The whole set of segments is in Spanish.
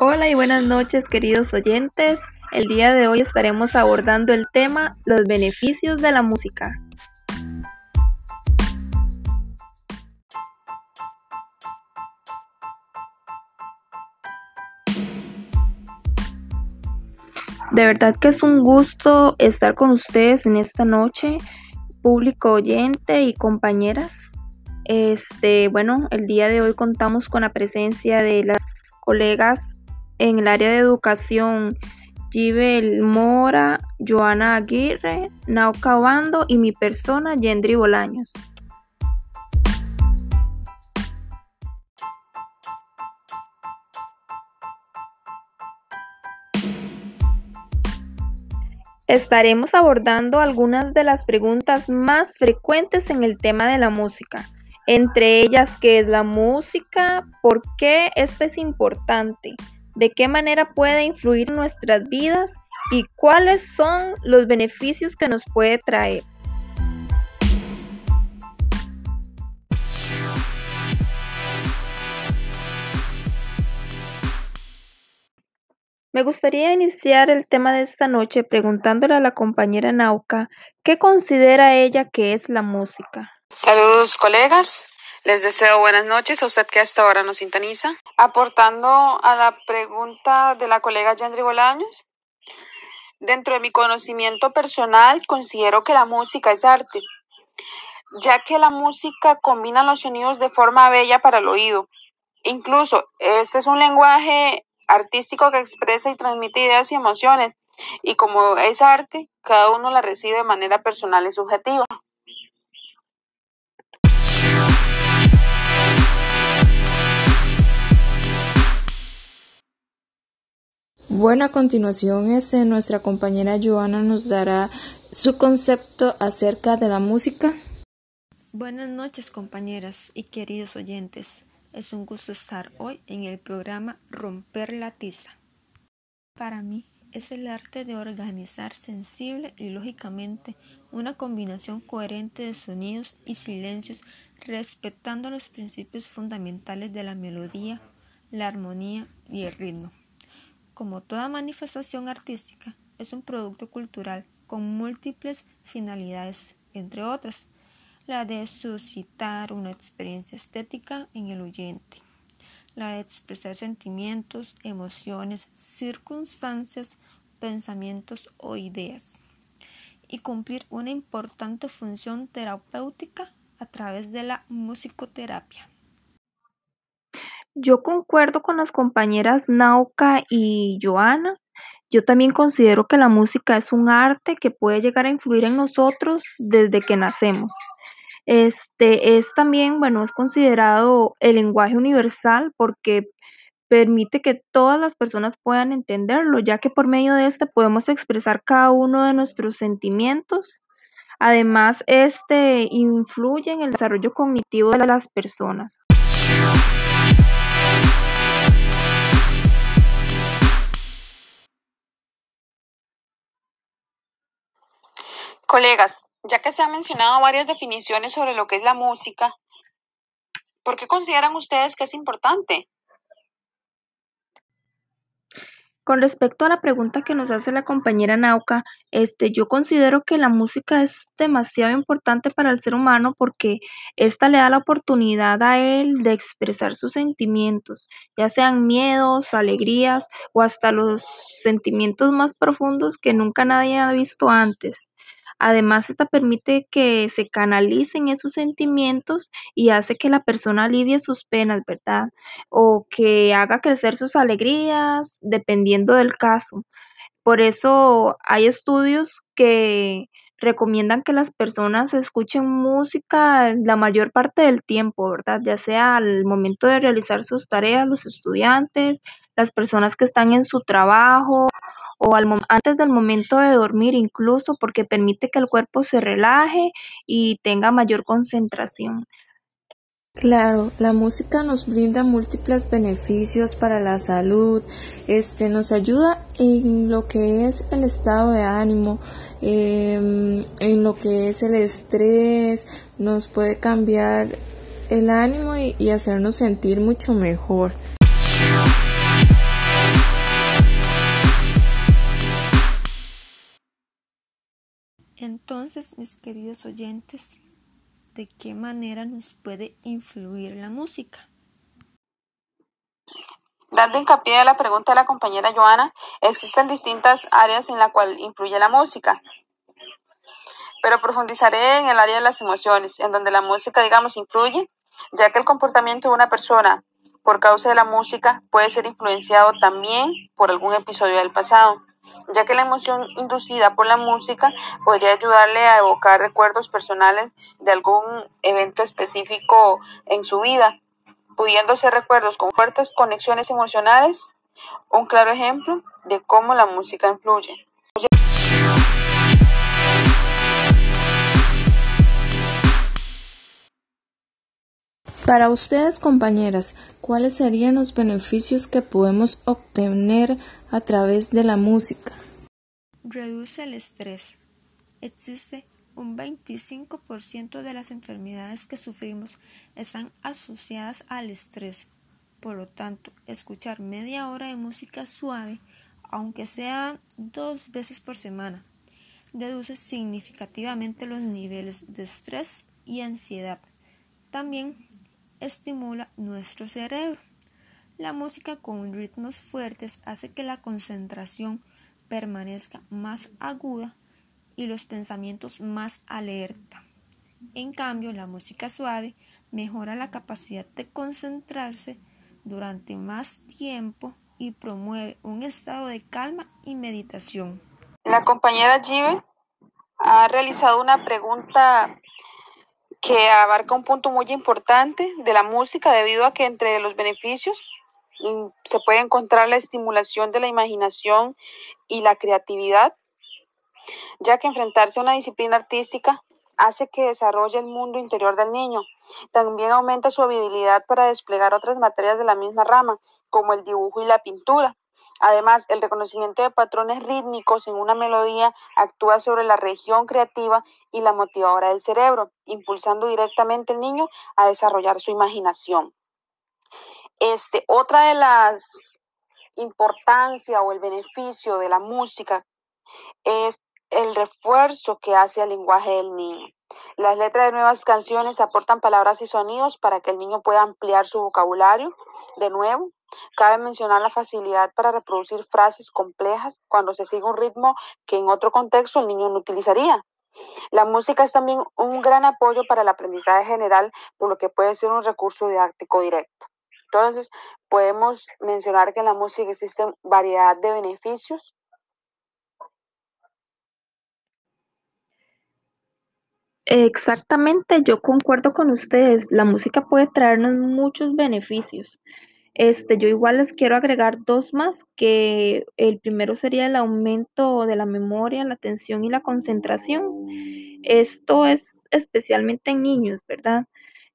Hola y buenas noches queridos oyentes. El día de hoy estaremos abordando el tema los beneficios de la música. De verdad que es un gusto estar con ustedes en esta noche, público oyente y compañeras. Este, bueno, el día de hoy contamos con la presencia de las colegas en el área de educación Gibel Mora, Joana Aguirre, Nauca Obando y mi persona, Yendri Bolaños. Estaremos abordando algunas de las preguntas más frecuentes en el tema de la música, entre ellas qué es la música, por qué esta es importante, de qué manera puede influir nuestras vidas y cuáles son los beneficios que nos puede traer. Me gustaría iniciar el tema de esta noche preguntándole a la compañera Nauca qué considera ella que es la música. Saludos colegas, les deseo buenas noches a usted que hasta ahora nos sintoniza. Aportando a la pregunta de la colega Yandri Bolaños, dentro de mi conocimiento personal considero que la música es arte, ya que la música combina los sonidos de forma bella para el oído. Incluso este es un lenguaje artístico que expresa y transmite ideas y emociones, y como es arte, cada uno la recibe de manera personal y subjetiva. Bueno, a continuación este, nuestra compañera Joana nos dará su concepto acerca de la música. Buenas noches compañeras y queridos oyentes. Es un gusto estar hoy en el programa Romper la tiza. Para mí es el arte de organizar sensible y lógicamente una combinación coherente de sonidos y silencios respetando los principios fundamentales de la melodía, la armonía y el ritmo. Como toda manifestación artística, es un producto cultural con múltiples finalidades, entre otras la de suscitar una experiencia estética en el oyente, la de expresar sentimientos, emociones, circunstancias, pensamientos o ideas, y cumplir una importante función terapéutica a través de la musicoterapia. Yo concuerdo con las compañeras Nauka y Joana. Yo también considero que la música es un arte que puede llegar a influir en nosotros desde que nacemos. Este es también, bueno, es considerado el lenguaje universal porque permite que todas las personas puedan entenderlo, ya que por medio de este podemos expresar cada uno de nuestros sentimientos. Además, este influye en el desarrollo cognitivo de las personas. Colegas, ya que se han mencionado varias definiciones sobre lo que es la música, ¿por qué consideran ustedes que es importante? Con respecto a la pregunta que nos hace la compañera Nauca, este, yo considero que la música es demasiado importante para el ser humano porque esta le da la oportunidad a él de expresar sus sentimientos, ya sean miedos, alegrías o hasta los sentimientos más profundos que nunca nadie ha visto antes. Además, esta permite que se canalicen esos sentimientos y hace que la persona alivie sus penas, ¿verdad? O que haga crecer sus alegrías, dependiendo del caso. Por eso hay estudios que recomiendan que las personas escuchen música la mayor parte del tiempo, ¿verdad? Ya sea al momento de realizar sus tareas, los estudiantes, las personas que están en su trabajo o al antes del momento de dormir incluso porque permite que el cuerpo se relaje y tenga mayor concentración. Claro, la música nos brinda múltiples beneficios para la salud, este nos ayuda en lo que es el estado de ánimo, em, en lo que es el estrés, nos puede cambiar el ánimo y hacernos sentir mucho mejor. Entonces, mis queridos oyentes, ¿de qué manera nos puede influir la música? Dando hincapié a la pregunta de la compañera Joana, existen distintas áreas en las cuales influye la música. Pero profundizaré en el área de las emociones, en donde la música, digamos, influye, ya que el comportamiento de una persona por causa de la música puede ser influenciado también por algún episodio del pasado, ya que la emoción inducida por la música podría ayudarle a evocar recuerdos personales de algún evento específico en su vida pudiendo ser recuerdos con fuertes conexiones emocionales, un claro ejemplo de cómo la música influye. Para ustedes, compañeras, ¿cuáles serían los beneficios que podemos obtener a través de la música? Reduce el estrés. Existe un 25% de las enfermedades que sufrimos están asociadas al estrés. Por lo tanto, escuchar media hora de música suave, aunque sea dos veces por semana, reduce significativamente los niveles de estrés y ansiedad. También estimula nuestro cerebro. La música con ritmos fuertes hace que la concentración permanezca más aguda y los pensamientos más alerta. En cambio, la música suave mejora la capacidad de concentrarse durante más tiempo y promueve un estado de calma y meditación. La compañera Jive ha realizado una pregunta que abarca un punto muy importante de la música debido a que entre los beneficios se puede encontrar la estimulación de la imaginación y la creatividad, ya que enfrentarse a una disciplina artística hace que desarrolle el mundo interior del niño. También aumenta su habilidad para desplegar otras materias de la misma rama, como el dibujo y la pintura. Además, el reconocimiento de patrones rítmicos en una melodía actúa sobre la región creativa y la motivadora del cerebro, impulsando directamente al niño a desarrollar su imaginación. Este, otra de las importancia o el beneficio de la música es el refuerzo que hace al lenguaje del niño. Las letras de nuevas canciones aportan palabras y sonidos para que el niño pueda ampliar su vocabulario. De nuevo, cabe mencionar la facilidad para reproducir frases complejas cuando se sigue un ritmo que en otro contexto el niño no utilizaría. La música es también un gran apoyo para el aprendizaje general, por lo que puede ser un recurso didáctico directo. Entonces, podemos mencionar que en la música existen variedad de beneficios Exactamente, yo concuerdo con ustedes. La música puede traernos muchos beneficios. Este, yo igual les quiero agregar dos más, que el primero sería el aumento de la memoria, la atención y la concentración. Esto es especialmente en niños, ¿verdad?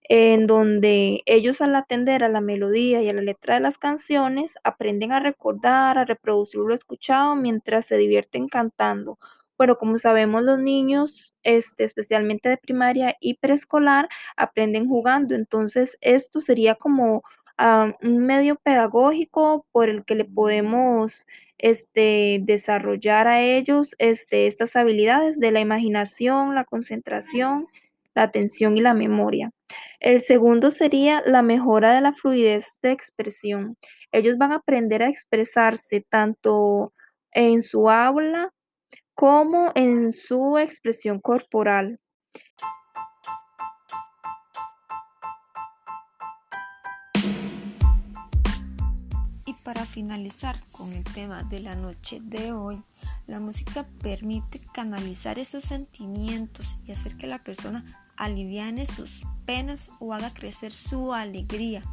En donde ellos al atender a la melodía y a la letra de las canciones aprenden a recordar, a reproducir lo escuchado mientras se divierten cantando bueno, como sabemos, los niños, este, especialmente de primaria y preescolar, aprenden jugando. Entonces, esto sería como ah, un medio pedagógico por el que le podemos este, desarrollar a ellos este, estas habilidades de la imaginación, la concentración, la atención y la memoria. El segundo sería la mejora de la fluidez de expresión. Ellos van a aprender a expresarse tanto en su aula como en su expresión corporal. Y para finalizar con el tema de la noche de hoy, la música permite canalizar esos sentimientos y hacer que la persona aliviane sus penas o haga crecer su alegría,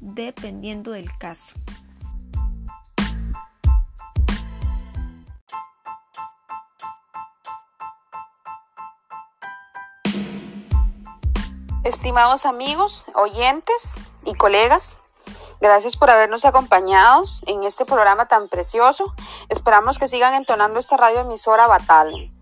dependiendo del caso. Estimados amigos, oyentes y colegas, gracias por habernos acompañado en este programa tan precioso. Esperamos que sigan entonando esta radio emisora Batale.